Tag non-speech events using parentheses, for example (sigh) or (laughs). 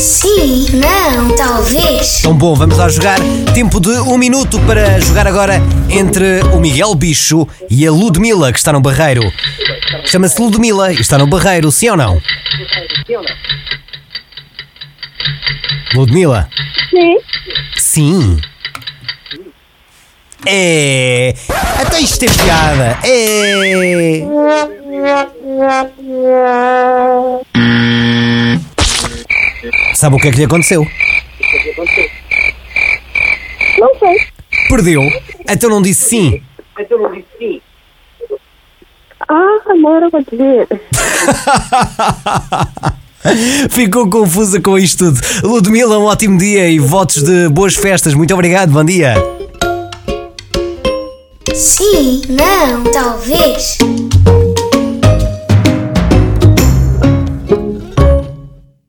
Sim, não, talvez. Tão bom, vamos lá jogar. Tempo de um minuto para jogar agora entre o Miguel Bicho e a Ludmila, que está no barreiro. Chama-se Ludmila e está no barreiro, sim ou não? Ludmila? Sim. Sim. É. Até isto é piada. É. Sabe o que é que lhe aconteceu? Não sei. Perdeu. Então não disse sim. Ah, agora vou dizer. (laughs) Ficou confusa com isto tudo. Ludmila, um ótimo dia e votos de boas festas. Muito obrigado, bom dia. Sim, não, talvez.